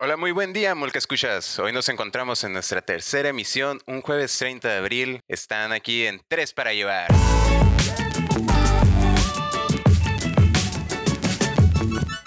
Hola, muy buen día, Mulca Escuchas. Hoy nos encontramos en nuestra tercera emisión, un jueves 30 de abril. Están aquí en Tres para Llevar.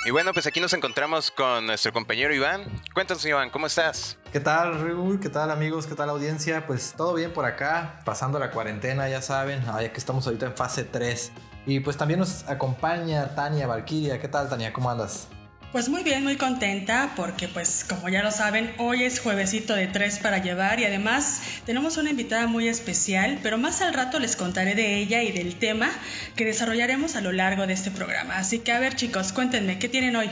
Y bueno, pues aquí nos encontramos con nuestro compañero Iván. Cuéntanos, Iván, ¿cómo estás? ¿Qué tal, Raúl? ¿Qué tal, amigos? ¿Qué tal, audiencia? Pues todo bien por acá, pasando la cuarentena, ya saben, ya que estamos ahorita en fase 3. Y pues también nos acompaña Tania Valkyria. ¿Qué tal, Tania? ¿Cómo andas? Pues muy bien, muy contenta porque pues como ya lo saben, hoy es juevesito de tres para llevar y además tenemos una invitada muy especial, pero más al rato les contaré de ella y del tema que desarrollaremos a lo largo de este programa. Así que a ver chicos, cuéntenme, ¿qué tienen hoy?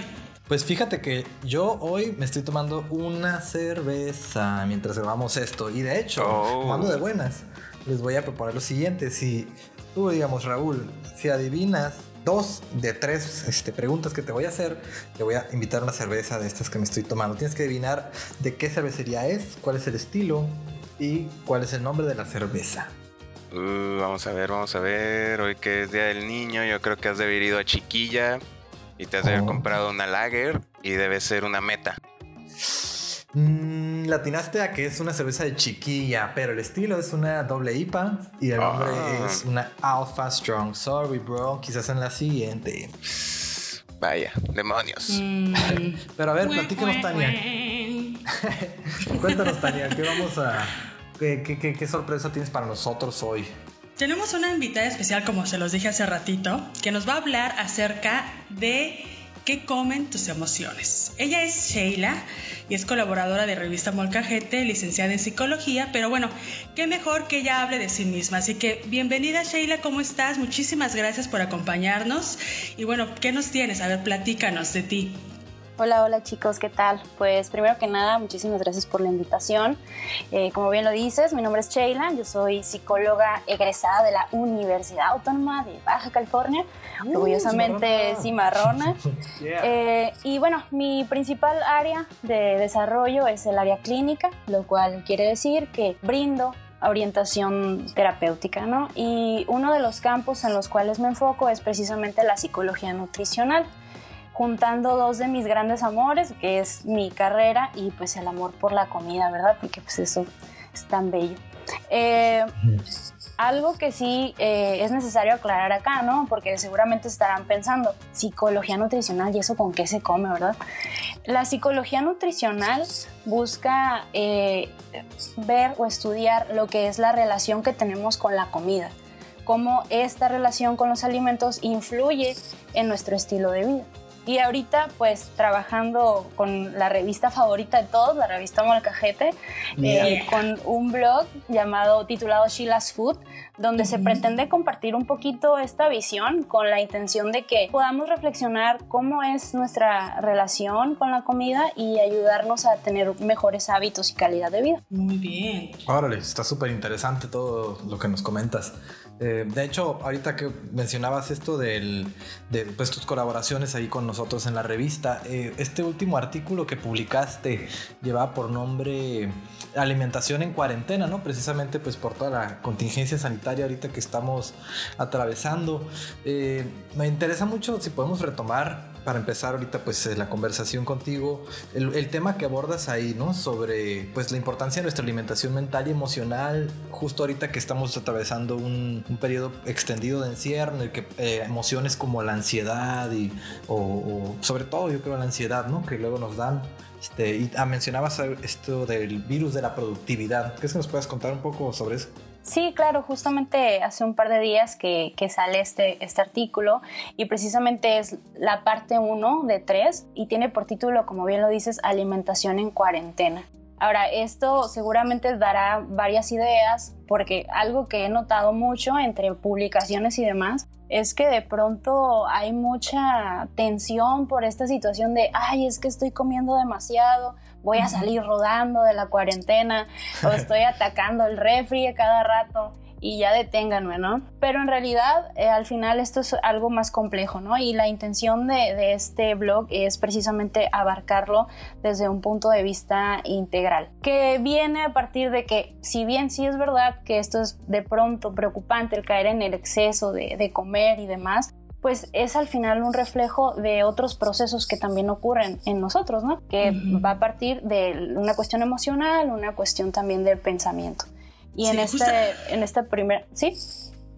Pues fíjate que yo hoy me estoy tomando una cerveza mientras grabamos esto y de hecho, oh. tomando de buenas, les voy a proponer lo siguiente, si tú digamos Raúl, si adivinas dos de tres este, preguntas que te voy a hacer, te voy a invitar a una cerveza de estas que me estoy tomando. Tienes que adivinar de qué cervecería es, cuál es el estilo y cuál es el nombre de la cerveza. Uh, vamos a ver, vamos a ver. Hoy que es Día del Niño, yo creo que has de haber ido a Chiquilla y te has de haber oh. comprado una lager y debe ser una meta. Mm, latinaste a que es una cerveza de chiquilla, pero el estilo es una doble IPA y el nombre ah. es una Alpha Strong. Sorry, bro, quizás en la siguiente. Vaya, demonios. Mm. pero a ver, platícanos, Tania. Cuéntanos, Tania, ¿qué vamos a. qué sorpresa tienes para nosotros hoy? Tenemos una invitada especial, como se los dije hace ratito, que nos va a hablar acerca de ¿Qué comen tus emociones? Ella es Sheila y es colaboradora de revista Molcajete, licenciada en psicología, pero bueno, qué mejor que ella hable de sí misma. Así que bienvenida Sheila, ¿cómo estás? Muchísimas gracias por acompañarnos. Y bueno, ¿qué nos tienes? A ver, platícanos de ti. Hola, hola chicos, ¿qué tal? Pues primero que nada, muchísimas gracias por la invitación. Eh, como bien lo dices, mi nombre es Sheila, yo soy psicóloga egresada de la Universidad Autónoma de Baja California, uh, orgullosamente cimarrona. Eh, y bueno, mi principal área de desarrollo es el área clínica, lo cual quiere decir que brindo orientación terapéutica, ¿no? Y uno de los campos en los cuales me enfoco es precisamente la psicología nutricional juntando dos de mis grandes amores, que es mi carrera y pues el amor por la comida, ¿verdad? Porque pues eso es tan bello. Eh, algo que sí eh, es necesario aclarar acá, ¿no? Porque seguramente estarán pensando, psicología nutricional y eso con qué se come, ¿verdad? La psicología nutricional busca eh, ver o estudiar lo que es la relación que tenemos con la comida, cómo esta relación con los alimentos influye en nuestro estilo de vida. Y ahorita, pues, trabajando con la revista favorita de todos, la revista Molcajete, eh, con un blog llamado, titulado Sheila's Food, donde se pretende compartir un poquito esta visión con la intención de que podamos reflexionar cómo es nuestra relación con la comida y ayudarnos a tener mejores hábitos y calidad de vida. Muy bien. Órale, está súper interesante todo lo que nos comentas. Eh, de hecho, ahorita que mencionabas esto del, de pues, tus colaboraciones ahí con nosotros en la revista, eh, este último artículo que publicaste llevaba por nombre Alimentación en cuarentena, ¿no? Precisamente pues por toda la contingencia sanitaria ahorita que estamos atravesando. Eh, me interesa mucho si podemos retomar para empezar ahorita pues eh, la conversación contigo, el, tema que abordas ahí, ¿no? Sobre pues la importancia de nuestra alimentación mental y emocional, justo ahorita que estamos atravesando un, periodo extendido de encierro en el que eh, emociones como la ansiedad y, o, sobre todo yo creo la ansiedad, ¿no? Que luego nos dan. Este, y ah, mencionabas esto del virus de la productividad. ¿Qué es que nos puedes contar un poco sobre eso? Sí, claro, justamente hace un par de días que, sale este, este artículo y precisamente es la parte 1 de 3 y tiene por título, como bien lo dices, alimentación en cuarentena. Ahora, esto seguramente dará varias ideas porque algo que he notado mucho entre publicaciones y demás es que de pronto hay mucha tensión por esta situación de, ay, es que estoy comiendo demasiado, voy a salir rodando de la cuarentena o estoy atacando el refri a cada rato y ya deténganme, ¿no? Pero en realidad eh, al final esto es algo más complejo, ¿no? Y la intención de, de, este blog es precisamente abarcarlo desde un punto de vista integral, que viene a partir de que si bien sí es verdad que esto es de pronto preocupante el caer en el exceso de, de comer y demás, pues es al final un reflejo de otros procesos que también ocurren en nosotros, ¿no? Que va a partir de una cuestión emocional, una cuestión también del pensamiento. Y en, este, en esta primera... ¿Sí?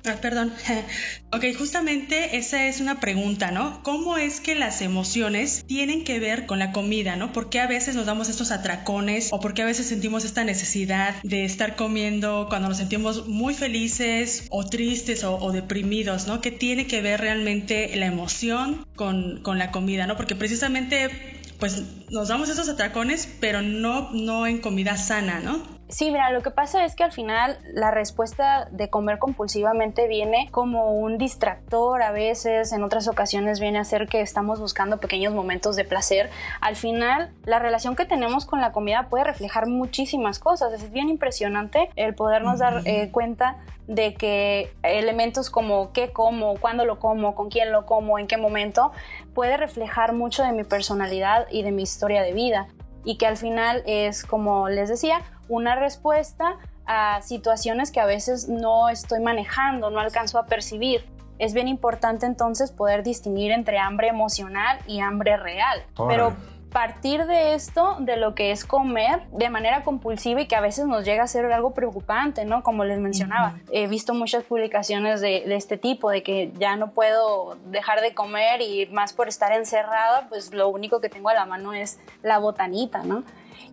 Ah, perdón. ok, justamente esa es una pregunta, ¿no? ¿Cómo es que las emociones tienen que ver con la comida, ¿no? ¿Por qué a veces nos damos estos atracones o por qué a veces sentimos esta necesidad de estar comiendo cuando nos sentimos muy felices o tristes o, deprimidos, ¿no? ¿Qué tiene que ver realmente la emoción con, con la comida, ¿no? Porque precisamente pues nos damos esos atracones, pero no, no en comida sana, ¿no? Sí, mira, lo que pasa es que al final la respuesta de comer compulsivamente viene como un distractor a veces, en otras ocasiones viene a ser que estamos buscando pequeños momentos de placer. Al final, la relación que tenemos con la comida puede reflejar muchísimas cosas. Es bien impresionante el podernos dar eh, cuenta de que elementos como qué como, cuándo lo como, con quién lo como, en qué momento, puede reflejar mucho de mi personalidad y de mi historia de vida. Y que al final es, como les decía, una respuesta a situaciones que a veces no estoy manejando, no alcanzo a percibir. Es bien importante entonces poder distinguir entre hambre emocional y hambre real. Pero partir de esto, de lo que es comer de manera compulsiva y que a veces nos llega a ser algo preocupante, ¿no? Como les mencionaba, he visto muchas publicaciones de, de, este tipo, de que ya no puedo dejar de comer y más por estar encerrada, pues lo único que tengo a la mano es la botanita, ¿no?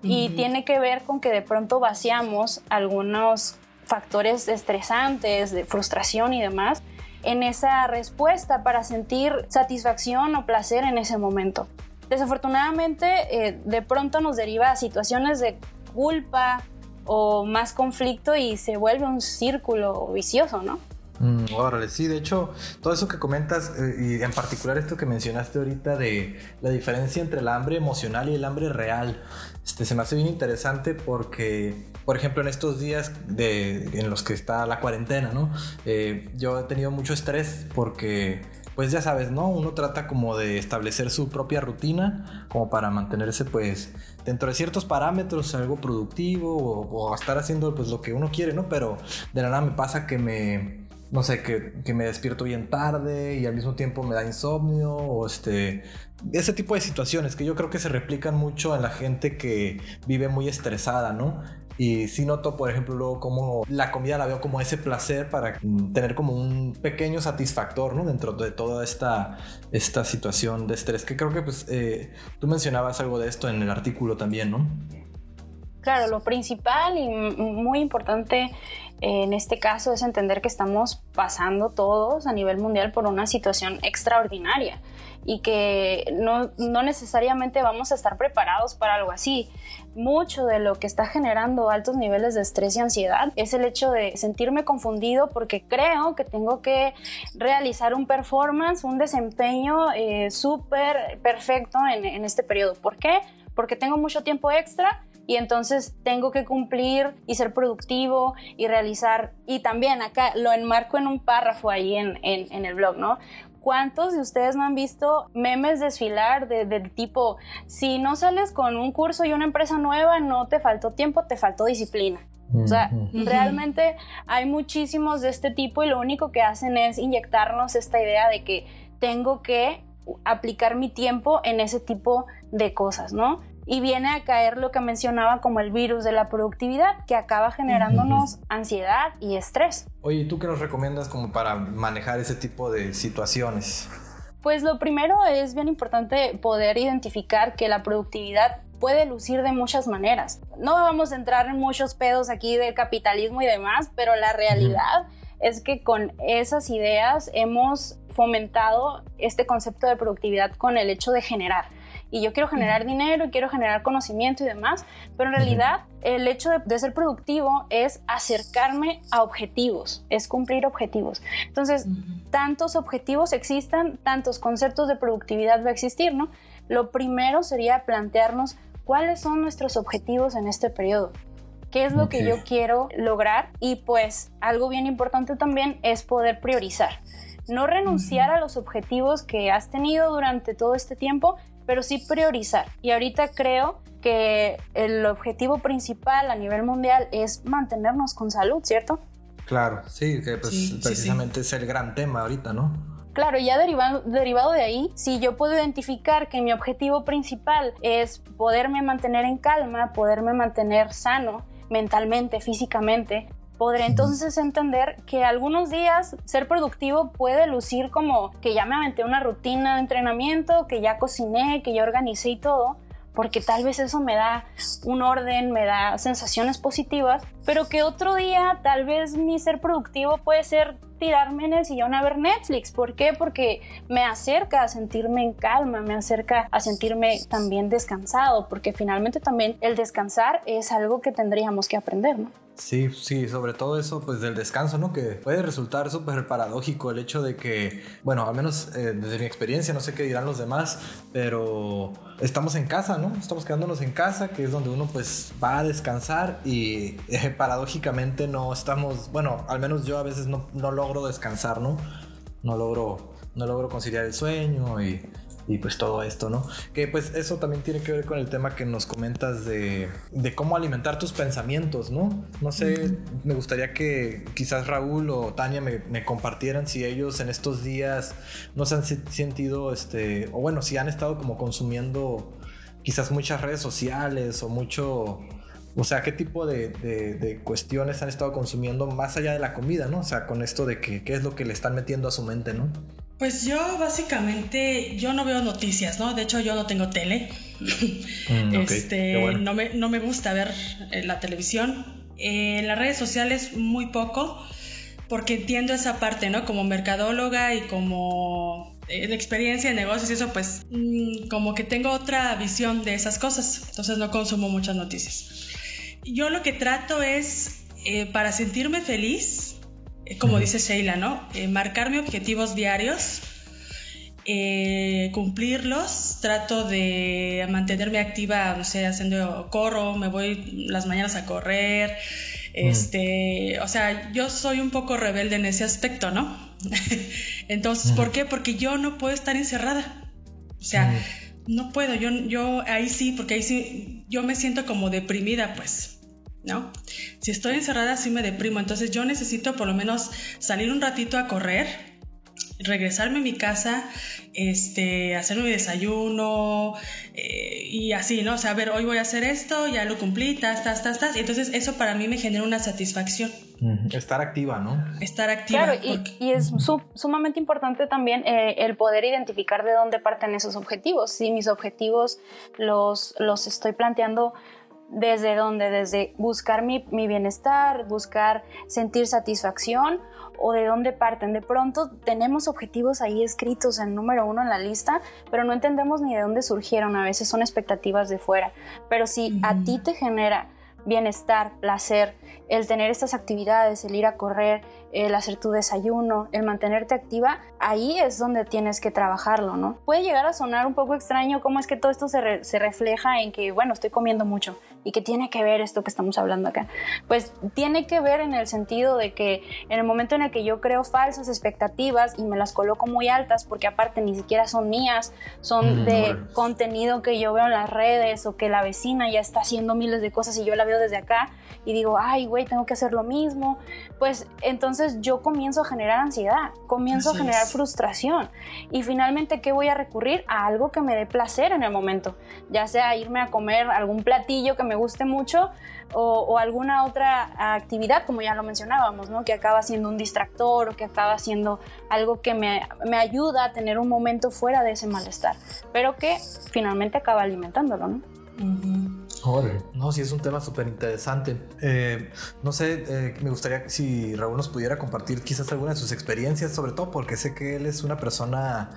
Y tiene que ver con que de pronto vaciamos algunos factores estresantes, de frustración y demás, en esa respuesta para sentir satisfacción o placer en ese momento. Desafortunadamente, eh, de pronto nos deriva a situaciones de culpa o más conflicto y se vuelve un círculo vicioso, ¿no? Mm, órale, sí, de hecho, todo eso que comentas, eh, y en particular esto que mencionaste ahorita de la diferencia entre el hambre emocional y el hambre real, este, se me hace bien interesante porque, por ejemplo, en estos días de, en los que está la cuarentena, ¿no? Eh, yo he tenido mucho estrés porque pues ya sabes, ¿no? Uno trata como de establecer su propia rutina como para mantenerse pues dentro de ciertos parámetros, algo productivo o, estar haciendo pues lo que uno quiere, ¿no? Pero de la nada me pasa que me, no sé, que, que, me despierto bien tarde y al mismo tiempo me da insomnio o este... Ese tipo de situaciones que yo creo que se replican mucho en la gente que vive muy estresada, ¿no? Y sí noto, por ejemplo, luego como la comida la veo como ese placer para tener como un pequeño satisfactor, ¿no? Dentro de toda esta, esta situación de estrés, que creo que pues eh, tú mencionabas algo de esto en el artículo también, ¿no? Claro, lo principal y muy importante en este caso es entender que estamos pasando todos a nivel mundial por una situación extraordinaria y que no, no, necesariamente vamos a estar preparados para algo así. Mucho de lo que está generando altos niveles de estrés y ansiedad es el hecho de sentirme confundido porque creo que tengo que realizar un performance, un desempeño eh, súper perfecto en, en este periodo. ¿Por qué? Porque tengo mucho tiempo extra y entonces tengo que cumplir y ser productivo y realizar, y también acá lo enmarco en un párrafo ahí en, en, el blog, ¿no? ¿Cuántos de ustedes no han visto memes desfilar de, del tipo, si no sales con un curso y una empresa nueva, no te faltó tiempo, te faltó disciplina? O sea, realmente hay muchísimos de este tipo y lo único que hacen es inyectarnos esta idea de que tengo que aplicar mi tiempo en ese tipo de cosas, ¿no? Y viene a caer lo que mencionaba como el virus de la productividad, que acaba generándonos ansiedad y estrés. Oye, ¿tú qué nos recomiendas como para manejar ese tipo de situaciones? Pues lo primero es bien importante poder identificar que la productividad puede lucir de muchas maneras. No vamos a entrar en muchos pedos aquí del capitalismo y demás, pero la realidad es que con esas ideas hemos fomentado este concepto de productividad con el hecho de generar y yo quiero generar dinero y quiero generar conocimiento y demás, pero en realidad el hecho de, ser productivo es acercarme a objetivos, es cumplir objetivos. Entonces, tantos objetivos existan, tantos conceptos de productividad va a existir, ¿no? Lo primero sería plantearnos cuáles son nuestros objetivos en este periodo. ¿Qué es lo que yo quiero lograr? Y pues algo bien importante también es poder priorizar. No renunciar a los objetivos que has tenido durante todo este tiempo, pero sí priorizar. Y ahorita creo que el objetivo principal a nivel mundial es mantenernos con salud, ¿cierto? Claro, sí, que pues precisamente es el gran tema ahorita, ¿no? Claro, ya derivado, derivado de ahí, si yo puedo identificar que mi objetivo principal es poderme mantener en calma, poderme mantener sano mentalmente, físicamente, podré entonces entender que algunos días ser productivo puede lucir como que ya me aventé una rutina de entrenamiento, que ya cociné, que ya organicé y todo, porque tal vez eso me da un orden, me da sensaciones positivas, pero que otro día tal vez mi ser productivo puede ser tirarme en el sillón a ver Netflix. ¿Por qué? Porque me acerca a sentirme en calma, me acerca a sentirme también descansado, porque finalmente también el descansar es algo que tendríamos que aprender, ¿no? Sí, sí, sobre todo eso, pues del descanso, ¿no? Que puede resultar súper paradójico el hecho de que, bueno, al menos eh, desde mi experiencia, no sé qué dirán los demás, pero estamos en casa, ¿no? Estamos quedándonos en casa, que es donde uno pues va a descansar y eh, paradójicamente no estamos, bueno, al menos yo a veces no, no logro descansar, ¿no? No logro, no logro conciliar el sueño y y pues todo esto, ¿no? Que pues eso también tiene que ver con el tema que nos comentas de, de cómo alimentar tus pensamientos, ¿no? No sé, me gustaría que quizás Raúl o Tania me, me, compartieran si ellos en estos días no se han sentido, este, o bueno, si han estado como consumiendo quizás muchas redes sociales o mucho... O sea, ¿qué tipo de, de, de, cuestiones han estado consumiendo más allá de la comida, ¿no? O sea, con esto de que qué es lo que le están metiendo a su mente, ¿no? Pues yo básicamente, yo no veo noticias, ¿no? De hecho yo no tengo tele. Mm, este, no, me, no me gusta ver eh, la televisión. en las redes sociales muy poco, porque entiendo esa parte, ¿no? Como mercadóloga y como eh, de experiencia en negocios y eso, pues mm, como que tengo otra visión de esas cosas. Entonces no consumo muchas noticias. Yo lo que trato es, eh, para sentirme feliz, como dice Sheila, ¿no? Eh, marcarme objetivos diarios, eh, cumplirlos, trato de mantenerme activa, no sé, haciendo corro, me voy las mañanas a correr, este, o sea, yo soy un poco rebelde en ese aspecto, ¿no? Entonces, ¿por qué? Porque yo no puedo estar encerrada. O sea, no puedo, yo, yo ahí sí, porque ahí sí, yo me siento como deprimida, pues. ¿No? Si estoy encerrada sí me deprimo, entonces yo necesito por lo menos salir un ratito a correr, regresarme a mi casa, este, hacer mi desayuno eh, y así, ¿no? O sea, a ver, hoy voy a hacer esto, ya lo cumplí, tas, tas, tas, tas. Entonces eso para mí me genera una satisfacción. Estar activa, ¿no? Estar activa. Claro, y, es sumamente importante también eh, el poder identificar de dónde parten esos objetivos. Si mis objetivos los, los estoy planteando desde dónde, desde buscar mi, bienestar, buscar sentir satisfacción o de dónde parten. De pronto tenemos objetivos ahí escritos en número uno en la lista, pero no entendemos ni de dónde surgieron. A veces son expectativas de fuera. Pero si a ti te genera bienestar, placer, el tener estas actividades, el ir a correr, el hacer tu desayuno, el mantenerte activa, ahí es donde tienes que trabajarlo, ¿no? Puede llegar a sonar un poco extraño cómo es que todo esto se, se refleja en que, bueno, estoy comiendo mucho y que tiene que ver esto que estamos hablando acá. Pues tiene que ver en el sentido de que en el momento en el que yo creo falsas expectativas y me las coloco muy altas, porque aparte ni siquiera son mías, son mm, de contenido que yo veo en las redes o que la vecina ya está haciendo miles de cosas y yo la veo desde acá y digo, ay, güey, tengo que hacer lo mismo, pues entonces yo comienzo a generar ansiedad, comienzo a generar frustración. Y finalmente, ¿qué voy a recurrir? A algo que me dé placer en el momento, ya sea irme a comer algún platillo que me guste mucho o, alguna otra actividad, como ya lo mencionábamos, ¿no? que acaba siendo un distractor o que acaba siendo algo que me, me ayuda a tener un momento fuera de ese malestar, pero que finalmente acaba alimentándolo. ¿no? No, sí, es un tema súper interesante. Eh, no sé, eh, me gustaría si Raúl nos pudiera compartir quizás alguna de sus experiencias, sobre todo porque sé que él es una persona,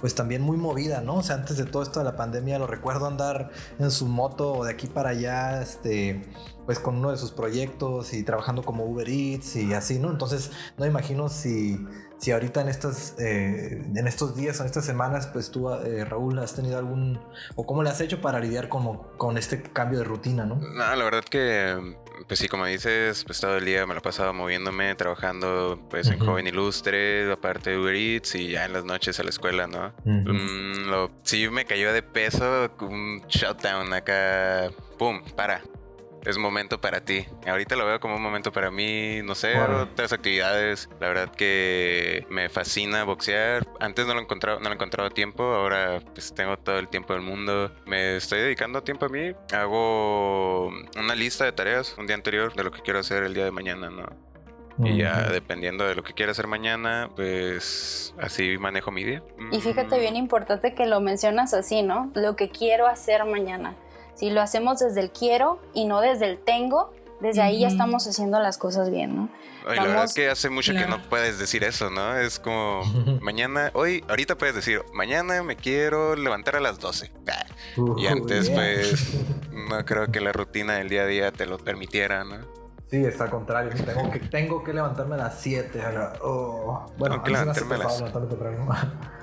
pues también muy movida, ¿no? O sea, antes de todo esto de la pandemia, lo recuerdo andar en su moto de aquí para allá, este pues con uno de sus proyectos y trabajando como Uber Eats y así, ¿no? Entonces, no imagino si, si ahorita en, estas, eh, en estos días o en estas semanas, pues tú, eh, Raúl, has tenido algún, o cómo le has hecho para lidiar con, con este cambio de rutina, ¿no? No, la verdad que, pues sí, como dices, pues todo el día me lo pasaba moviéndome, trabajando pues en Joven Ilustre, aparte de Uber Eats y ya en las noches a la escuela, ¿no? Mm, lo, sí me cayó de peso un shutdown acá, ¡pum! Para es momento para ti. Ahorita lo veo como un momento para mí, no sé, otras actividades. La verdad que me fascina boxear. Antes no lo he encontrado, no lo he encontrado tiempo, ahora pues tengo todo el tiempo del mundo. Me estoy dedicando tiempo a mí. Hago una lista de tareas un día anterior de lo que quiero hacer el día de mañana, ¿no? Y ya dependiendo de lo que quiera hacer mañana, pues así manejo mi día. Y fíjate mm. bien importante que lo mencionas así, ¿no? Lo que quiero hacer mañana. Si lo hacemos desde el quiero y no desde el tengo, desde ahí ya estamos haciendo las cosas bien, ¿no? la verdad es que hace mucho que no puedes decir eso, ¿no? Es como mañana, hoy, ahorita puedes decir, mañana me quiero levantar a las 12. y antes, pues, no creo que la rutina del día a día te lo permitiera, ¿no? Sí, está al contrario. Tengo que, tengo que levantarme a las 7. Oh. Bueno, tengo que levantarme a las 7.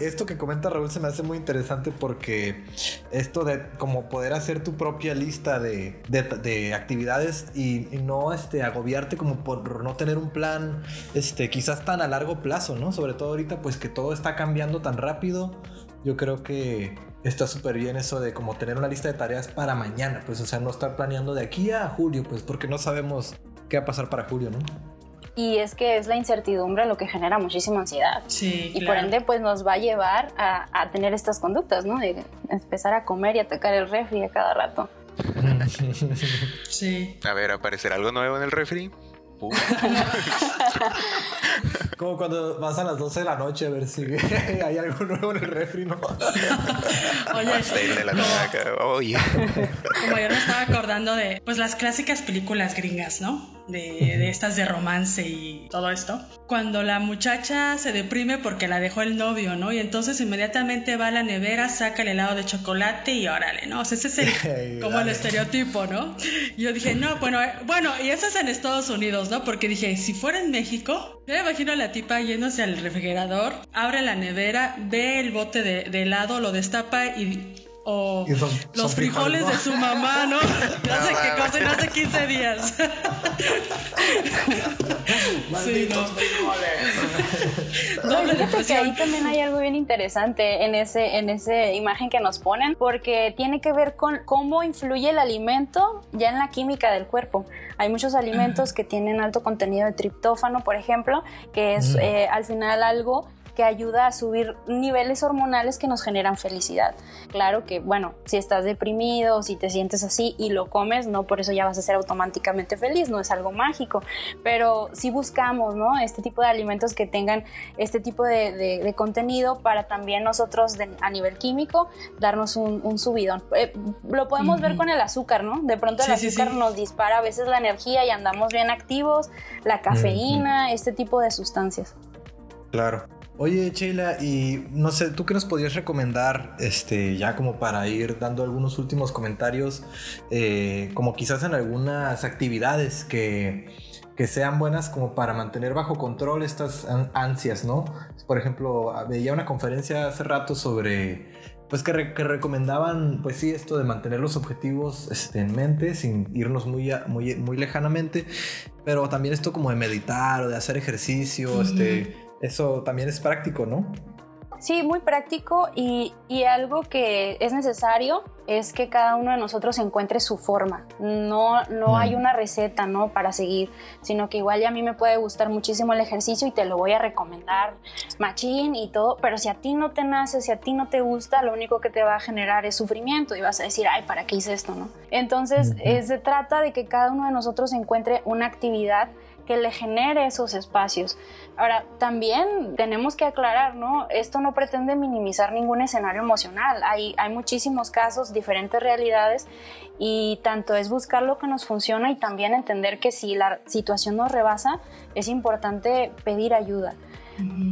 esto que comenta Raúl se me hace muy interesante porque esto de como poder hacer tu propia lista de, de, actividades y, no este, agobiarte como por no tener un plan este, quizás tan a largo plazo, ¿no? Sobre todo ahorita pues que todo está cambiando tan rápido. Yo creo que está súper bien eso de como tener una lista de tareas para mañana, pues o sea, no estar planeando de aquí a julio, pues porque no sabemos qué va a pasar para julio, ¿no? Y es que es la incertidumbre lo que genera muchísima ansiedad. Sí, y por ende, pues nos va a llevar a, a, tener estas conductas, ¿no? De empezar a comer y atacar el refri a cada rato. sí. A ver, ¿aparecerá algo nuevo en el refri? Como cuando vas a las 12 de la noche a ver si hay algo nuevo en el refri, ¿no? Oye, de la Oye. Como yo me estaba acordando de pues las clásicas películas gringas, ¿no? De, de, estas de romance y todo esto. Cuando la muchacha se deprime porque la dejó el novio, ¿no? Y entonces inmediatamente va a la nevera, saca el helado de chocolate y órale, ¿no? O sea, ese es el, como el estereotipo, ¿no? Yo dije, no, bueno, eh, bueno, y eso es en Estados Unidos, ¿no? Porque dije, si fuera en México, yo me imagino a la tipa yéndose al refrigerador, abre la nevera, ve el bote de, de helado, lo destapa y o los frijoles, de su mamá, ¿no? Ya sé que cocen hace 15 días. Malditos no. fíjate que ahí también hay algo bien interesante en ese en esa imagen que nos ponen, porque tiene que ver con cómo influye el alimento ya en la química del cuerpo. Hay muchos alimentos que tienen alto contenido de triptófano, por ejemplo, que es eh, al final algo que ayuda a subir niveles hormonales que nos generan felicidad. Claro que, bueno, si estás deprimido, si te sientes así y lo comes, no por eso ya vas a ser automáticamente feliz, no es algo mágico, pero si buscamos, ¿no? Este tipo de alimentos que tengan este tipo de, contenido para también nosotros a nivel químico darnos un, subidón. Eh, lo podemos ver con el azúcar, ¿no? De pronto el azúcar nos dispara a veces la energía y andamos bien activos, la cafeína, este tipo de sustancias. Claro. Oye, Sheila, y no sé, ¿tú qué nos podrías recomendar, este, ya como para ir dando algunos últimos comentarios, eh, como quizás en algunas actividades que, que sean buenas como para mantener bajo control estas ansias, ¿no? Por ejemplo, veía una conferencia hace rato sobre, pues que, recomendaban, pues sí, esto de mantener los objetivos este, en mente sin irnos muy, muy, muy lejanamente, pero también esto como de meditar o de hacer ejercicio, este eso también es práctico, ¿no? Sí, muy práctico y, algo que es necesario es que cada uno de nosotros encuentre su forma. No, no hay una receta ¿no? para seguir, sino que igual ya a mí me puede gustar muchísimo el ejercicio y te lo voy a recomendar machín y todo, pero si a ti no te nace, si a ti no te gusta, lo único que te va a generar es sufrimiento y vas a decir, ay, ¿para qué hice esto? ¿no? Entonces, se trata de que cada uno de nosotros encuentre una actividad que le genere esos espacios. Ahora, también tenemos que aclarar, ¿no? Esto no pretende minimizar ningún escenario emocional. Hay, hay muchísimos casos, diferentes realidades, y tanto es buscar lo que nos funciona y también entender que si la situación nos rebasa, es importante pedir ayuda.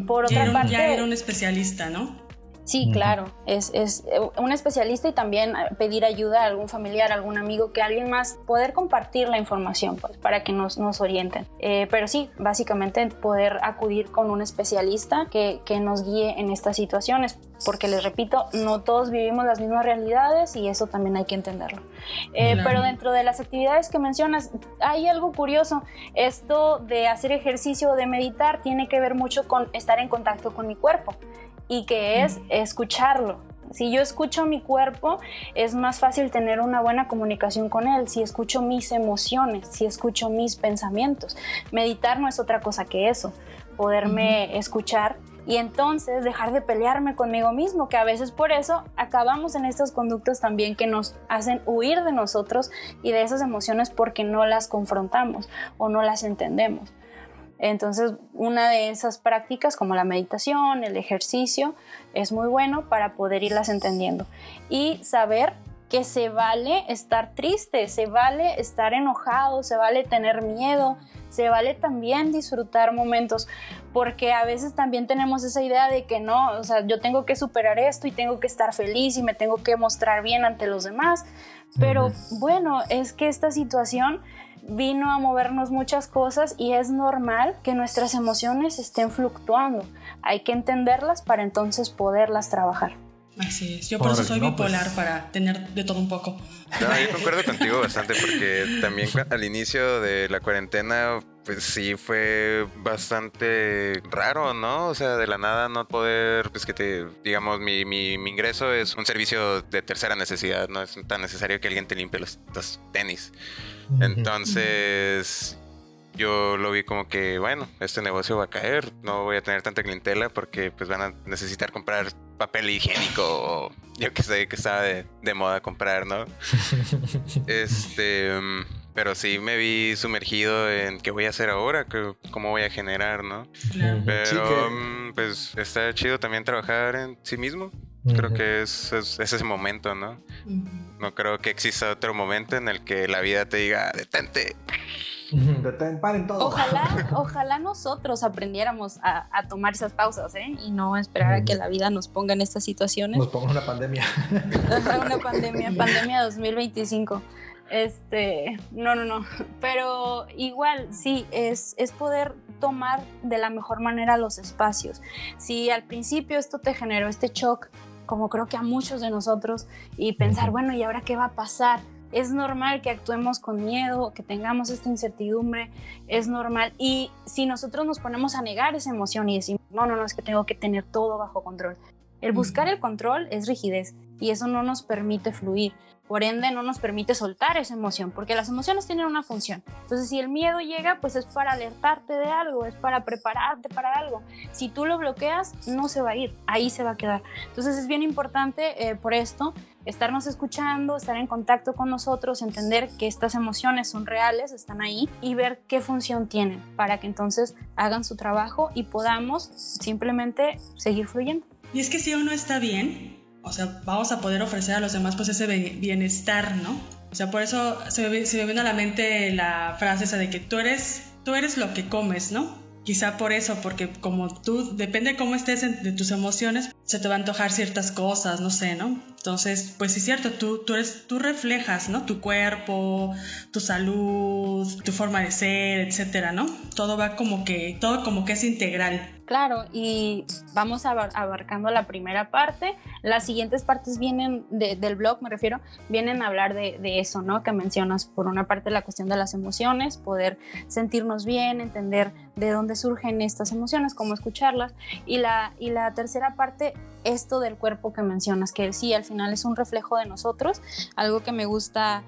Por otra parte... Ya era un especialista, ¿no? Sí, claro, es, es, eh, un especialista y también eh, pedir ayuda a algún familiar, algún amigo, que alguien más, poder compartir la información pues, para que nos, nos orienten. Eh, pero sí, básicamente poder acudir con un especialista que, que, nos guíe en estas situaciones, porque les repito, no todos vivimos las mismas realidades y eso también hay que entenderlo. Pero dentro de las actividades que mencionas, hay algo curioso, esto de hacer ejercicio o de meditar tiene que ver mucho con estar en contacto con mi cuerpo y que es escucharlo. Si yo escucho mi cuerpo, es más fácil tener una buena comunicación con él. Si escucho mis emociones, si escucho mis pensamientos. Meditar no es otra cosa que eso. Poderme escuchar y entonces dejar de pelearme conmigo mismo, que a veces por eso acabamos en estas conductas también que nos hacen huir de nosotros y de esas emociones porque no las confrontamos o no las entendemos. Entonces, una de esas prácticas como la meditación, el ejercicio, es muy bueno para poder irlas entendiendo. Y saber que se vale estar triste, se vale estar enojado, se vale tener miedo, se vale también disfrutar momentos, porque a veces también tenemos esa idea de que no, o sea, yo tengo que superar esto y tengo que estar feliz y me tengo que mostrar bien ante los demás, pero bueno, es que esta situación vino a movernos muchas cosas y es normal que nuestras emociones estén fluctuando. Hay que entenderlas para entonces poderlas trabajar. Así es, yo por eso soy bipolar pues. para tener de todo un poco. No, yo concuerdo contigo bastante porque también al inicio de la cuarentena pues sí fue bastante raro, ¿no? O sea, de la nada no poder, pues que te, digamos, mi, mi, mi ingreso es un servicio de tercera necesidad, no es tan necesario que alguien te limpie los, los tenis. Entonces, yo lo vi como que, bueno, este negocio va a caer, no voy a tener tanta clientela porque pues van a necesitar comprar papel higiénico o yo que sé que estaba de, moda comprar, ¿no? este, pero sí me vi sumergido en qué voy a hacer ahora, cómo voy a generar, ¿no? Pero mm, pues está chido también trabajar en sí mismo. Creo que es, es, ese momento, ¿no? No creo que exista otro momento en el que la vida te diga, detente, Ojalá, ojalá nosotros aprendiéramos a, tomar esas pausas, ¿eh? Y no esperar a que la vida nos ponga en estas situaciones. Nos ponga una pandemia. una pandemia, pandemia 2025. Este, no, no, no. Pero igual, sí, es, es poder tomar de la mejor manera los espacios. Si al principio esto te generó este shock, como creo que a muchos de nosotros, y pensar, bueno, ¿y ahora qué va a pasar? Es normal que actuemos con miedo, que tengamos esta incertidumbre, es normal. Y si nosotros nos ponemos a negar esa emoción y decimos, no, no, no, es que tengo que tener todo bajo control. El buscar el control es rigidez y eso no nos permite fluir. Por ende, no nos permite soltar esa emoción, porque las emociones tienen una función. Entonces, si el miedo llega, pues es para alertarte de algo, es para prepararte para algo. Si tú lo bloqueas, no se va a ir, ahí se va a quedar. Entonces, es bien importante eh, por esto estarnos escuchando, estar en contacto con nosotros, entender que estas emociones son reales, están ahí y ver qué función tienen para que entonces hagan su trabajo y podamos simplemente seguir fluyendo. Y es que si uno está bien, o sea, vamos a poder ofrecer a los demás pues ese bienestar, ¿no? O sea, por eso se me, se viene a la mente la frase esa de que tú eres, tú eres lo que comes, ¿no? Quizá por eso, porque como tú, depende cómo estés de tus emociones, se te va a antojar ciertas cosas, no sé, ¿no? Entonces, pues sí es cierto, tú, tú, eres, tú reflejas, ¿no? Tu cuerpo, tu salud, tu forma de ser, etcétera, ¿no? Todo va como que, todo como que es integral. Claro, y vamos abarcando la primera parte. Las siguientes partes vienen del blog, me refiero, vienen a hablar de, eso, ¿no? Que mencionas, por una parte, la cuestión de las emociones, poder sentirnos bien, entender de dónde surgen estas emociones, cómo escucharlas. Y la, y la tercera parte, esto del cuerpo que mencionas, que sí, al final es un reflejo de nosotros. Algo que me gusta,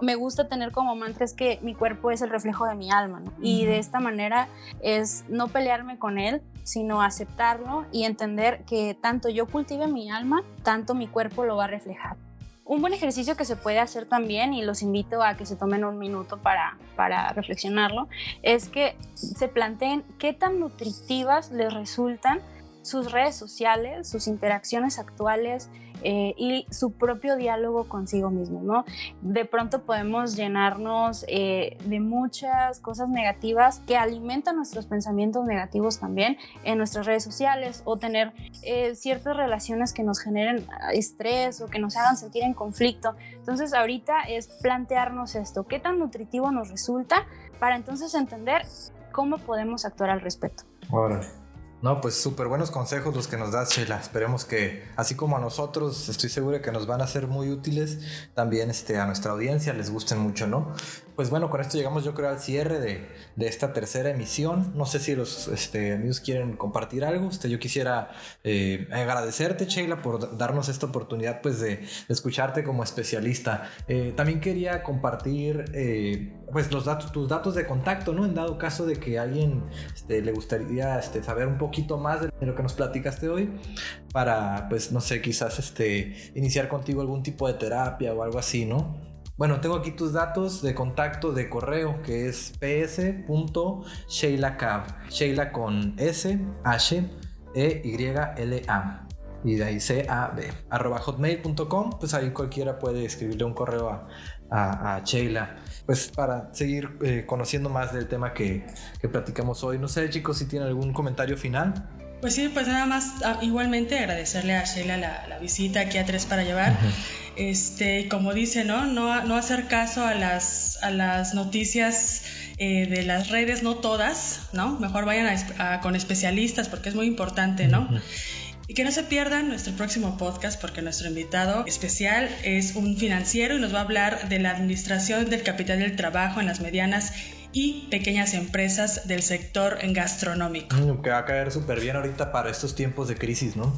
me gusta tener como mantra es que mi cuerpo es el reflejo de mi alma, ¿no? Y de esta manera es no pelearme con él, sino aceptarlo y entender que tanto yo cultive mi alma, tanto mi cuerpo lo va a reflejar. Un buen ejercicio que se puede hacer también, y los invito a que se tomen un minuto para, para reflexionarlo, es que se planteen qué tan nutritivas les resultan sus redes sociales, sus interacciones actuales, eh, y su propio diálogo consigo mismo, ¿no? De pronto podemos llenarnos eh, de muchas cosas negativas que alimentan nuestros pensamientos negativos también en nuestras redes sociales o tener eh, ciertas relaciones que nos generen estrés o que nos hagan sentir en conflicto. Entonces ahorita es plantearnos esto, ¿qué tan nutritivo nos resulta para entonces entender cómo podemos actuar al respecto? No, pues súper buenos consejos los que nos das, Sheila. Esperemos que, así como a nosotros, estoy seguro que nos van a ser muy útiles, también este, a nuestra audiencia les gusten mucho, ¿no? Pues bueno, con esto llegamos yo creo al cierre de, esta tercera emisión. No sé si los este, amigos quieren compartir algo. Este, yo quisiera eh, agradecerte, Sheila, por darnos esta oportunidad pues, de, escucharte como especialista. Eh, también quería compartir eh, pues, datos, tus datos de contacto, ¿no? En dado caso de que a alguien este, le gustaría este, saber un poquito más de lo que nos platicaste hoy, para, pues, no sé, quizás este, iniciar contigo algún tipo de terapia o algo así, ¿no? Bueno, tengo aquí tus datos de contacto de correo que es ps.sheilacab. Sheila con S, H, E, Y, L, A. Y de ahí C, A, B. Arroba hotmail.com. Pues ahí cualquiera puede escribirle un correo a, a, Sheila. Pues para seguir eh, conociendo más del tema que, que platicamos hoy. No sé, chicos, si tienen algún comentario final. Pues sí, pues nada más ah, igualmente agradecerle a Sheila la, visita aquí a Tres para Llevar. Este, como dice, ¿no? ¿no? No hacer caso a las, a las noticias eh, de las redes, no todas, ¿no? Mejor vayan con especialistas porque es muy importante, ¿no? Y que no se pierdan nuestro próximo podcast porque nuestro invitado especial es un financiero y nos va a hablar de la administración del capital del trabajo en las medianas y pequeñas empresas del sector gastronómico. Mm, que va a caer súper bien ahorita para estos tiempos de crisis, ¿no?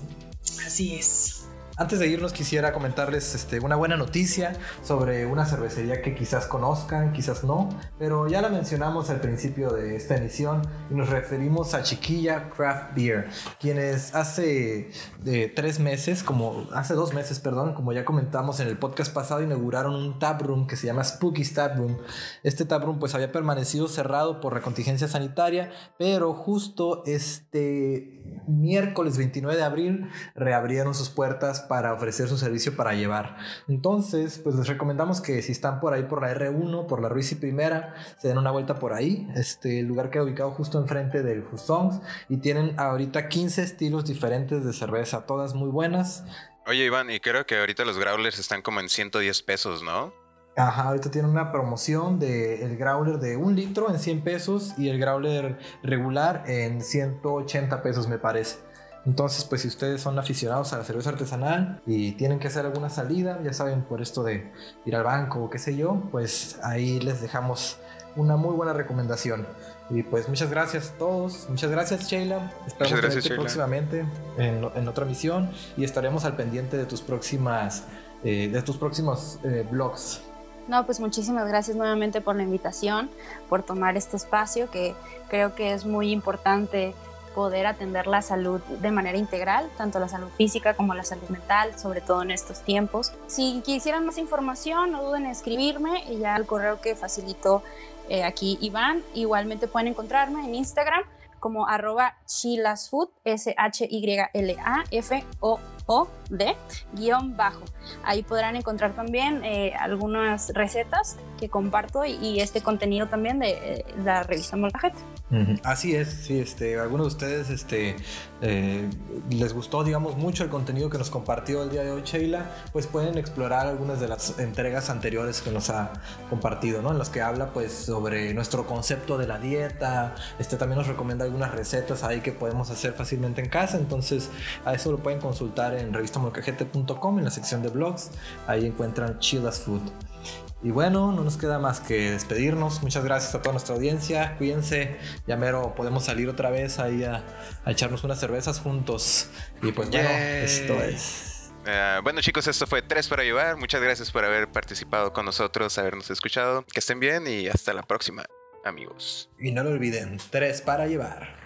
Así es. Antes de irnos quisiera comentarles este, una buena noticia sobre una cervecería que quizás conozcan, quizás no, pero ya la mencionamos al principio de esta emisión y nos referimos a Chiquilla Craft Beer, quienes hace eh, tres meses, como hace dos meses, perdón, como ya comentamos en el podcast pasado, inauguraron un taproom que se llama Spooky's Taproom. Este taproom pues había permanecido cerrado por la contingencia sanitaria, pero justo este miércoles 29 de abril reabrieron sus puertas para ofrecer su servicio para llevar. Entonces, pues les recomendamos que si están por ahí por la R1, por la Ruiz y Primera, se den una vuelta por ahí. Este el lugar queda ubicado justo enfrente del Fusongs y tienen ahorita 15 estilos diferentes de cerveza, todas muy buenas. Oye, Iván, y creo que ahorita los growlers están como en 110 pesos, ¿no? Ajá, ahorita tiene una promoción de el growler de un litro en 100 pesos y el growler regular en 180 pesos, me parece. Entonces, pues si ustedes son aficionados a la cerveza artesanal y tienen que hacer alguna salida, ya saben, por esto de ir al banco o qué sé yo, pues ahí les dejamos una muy buena recomendación. Y pues muchas gracias a todos, muchas gracias Sheila, esperamos verte próximamente en, otra misión y estaremos al pendiente de tus próximas, eh, de tus próximos eh, blogs. No, pues muchísimas gracias nuevamente por la invitación, por tomar este espacio que creo que es muy importante poder atender la salud de manera integral, tanto la salud física como la salud mental, sobre todo en estos tiempos. Si quisieran más información, no duden en escribirme y ya el correo que facilitó eh, aquí Iván. Igualmente pueden encontrarme en Instagram como arroba chilasfood, S-H-Y-L-A-F-O-O-D, guion bajo. Ahí podrán encontrar también eh, algunas recetas que comparto y, este contenido también de eh, la revista Molcajete. Así es, sí, este, algunos de ustedes este, eh, les gustó, digamos, mucho el contenido que nos compartió el día de hoy Sheila, pues pueden explorar algunas de las entregas anteriores que nos ha compartido, ¿no? En las que habla pues sobre nuestro concepto de la dieta, este también nos recomienda algunas recetas ahí que podemos hacer fácilmente en casa, entonces a eso lo pueden consultar en revistamolcajete.com en la sección de blogs, ahí encuentran Chilas Food. Y bueno, no nos queda más que despedirnos. Muchas gracias a toda nuestra audiencia. Cuídense. Ya mero podemos salir otra vez ahí a, echarnos unas cervezas juntos. Y pues bueno, esto es. Eh, bueno chicos, esto fue Tres para Llevar. Muchas gracias por haber participado con nosotros, habernos escuchado. Que estén bien y hasta la próxima, amigos. Y no lo olviden, Tres para Llevar.